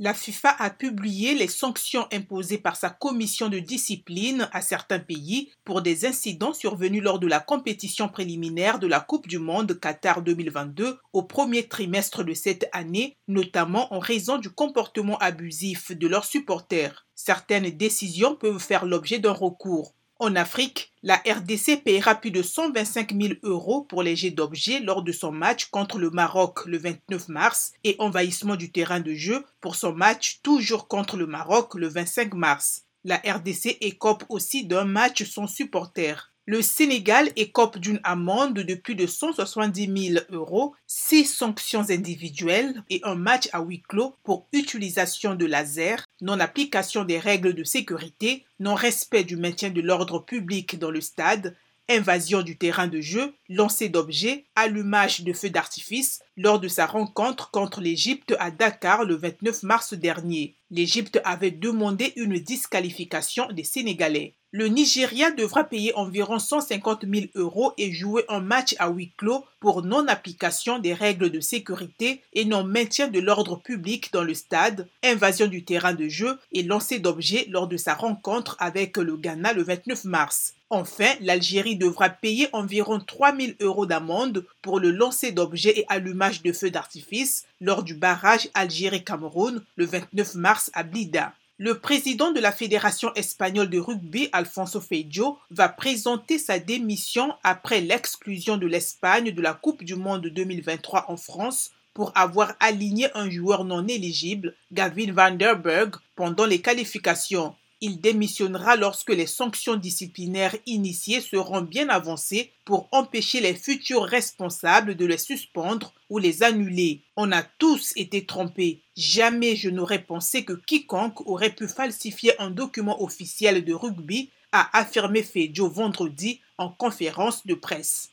La FIFA a publié les sanctions imposées par sa commission de discipline à certains pays pour des incidents survenus lors de la compétition préliminaire de la Coupe du Monde Qatar 2022 au premier trimestre de cette année, notamment en raison du comportement abusif de leurs supporters. Certaines décisions peuvent faire l'objet d'un recours. En Afrique, la RDC paiera plus de 125 000 euros pour les jets d'objets lors de son match contre le Maroc le 29 mars et envahissement du terrain de jeu pour son match toujours contre le Maroc le 25 mars. La RDC écope aussi d'un match sans supporter. Le Sénégal écope d'une amende de plus de 170 000 euros, six sanctions individuelles et un match à huis clos pour utilisation de laser, non-application des règles de sécurité, non-respect du maintien de l'ordre public dans le stade, invasion du terrain de jeu, lancer d'objets, allumage de feux d'artifice lors de sa rencontre contre l'Égypte à Dakar le 29 mars dernier. L'Égypte avait demandé une disqualification des Sénégalais. Le Nigeria devra payer environ 150 000 euros et jouer un match à huis clos pour non-application des règles de sécurité et non-maintien de l'ordre public dans le stade, invasion du terrain de jeu et lancer d'objets lors de sa rencontre avec le Ghana le 29 mars. Enfin, l'Algérie devra payer environ 3 000 euros d'amende pour le lancer d'objets et allumage de feux d'artifice lors du barrage Algérie-Cameroun le 29 mars à Blida. Le président de la Fédération espagnole de rugby, Alfonso Feijo, va présenter sa démission après l'exclusion de l'Espagne de la Coupe du Monde 2023 en France pour avoir aligné un joueur non éligible, Gavin van der Berg, pendant les qualifications. Il démissionnera lorsque les sanctions disciplinaires initiées seront bien avancées pour empêcher les futurs responsables de les suspendre ou les annuler. On a tous été trompés. Jamais je n'aurais pensé que quiconque aurait pu falsifier un document officiel de rugby, a affirmé Fejo vendredi en conférence de presse.